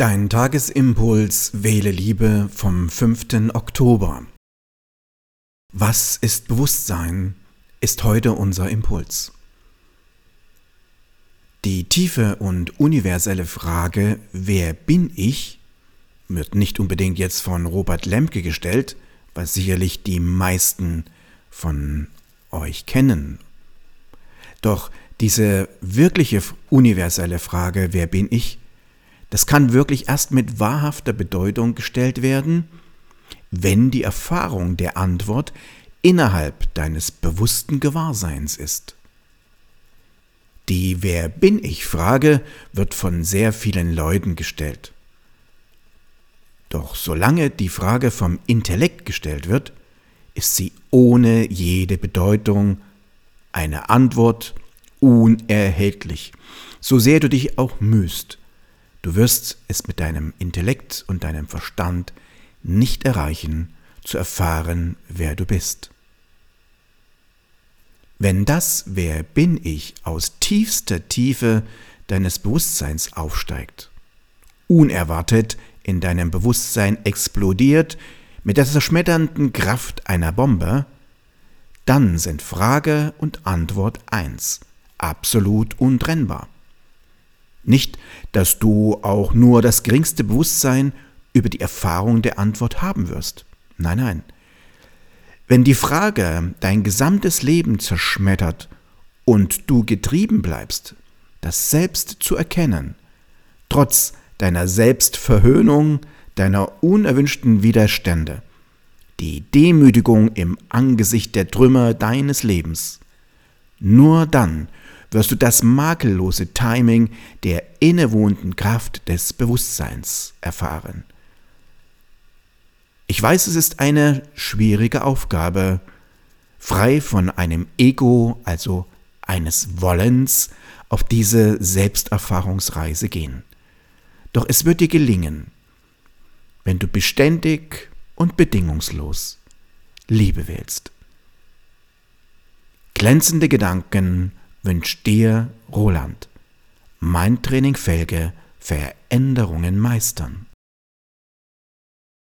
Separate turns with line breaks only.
Dein Tagesimpuls Wähle Liebe vom 5. Oktober. Was ist Bewusstsein? ist heute unser Impuls. Die tiefe und universelle Frage, wer bin ich, wird nicht unbedingt jetzt von Robert Lemke gestellt, was sicherlich die meisten von euch kennen. Doch diese wirkliche universelle Frage, wer bin ich, das kann wirklich erst mit wahrhafter Bedeutung gestellt werden, wenn die Erfahrung der Antwort innerhalb deines bewussten Gewahrseins ist. Die Wer bin ich Frage wird von sehr vielen Leuten gestellt. Doch solange die Frage vom Intellekt gestellt wird, ist sie ohne jede Bedeutung eine Antwort unerhältlich, so sehr du dich auch mühst. Du wirst es mit deinem Intellekt und deinem Verstand nicht erreichen, zu erfahren, wer du bist. Wenn das Wer bin ich aus tiefster Tiefe deines Bewusstseins aufsteigt, unerwartet in deinem Bewusstsein explodiert mit der zerschmetternden Kraft einer Bombe, dann sind Frage und Antwort eins, absolut untrennbar. Nicht, dass du auch nur das geringste Bewusstsein über die Erfahrung der Antwort haben wirst. Nein, nein. Wenn die Frage dein gesamtes Leben zerschmettert und du getrieben bleibst, das Selbst zu erkennen, trotz deiner Selbstverhöhnung, deiner unerwünschten Widerstände, die Demütigung im Angesicht der Trümmer deines Lebens, nur dann wirst du das makellose Timing der innewohnten Kraft des Bewusstseins erfahren. Ich weiß, es ist eine schwierige Aufgabe, frei von einem Ego, also eines Wollens, auf diese Selbsterfahrungsreise gehen. Doch es wird dir gelingen, wenn du beständig und bedingungslos Liebe wählst. Glänzende Gedanken wünscht dir Roland. Mein Training Felge Veränderungen meistern.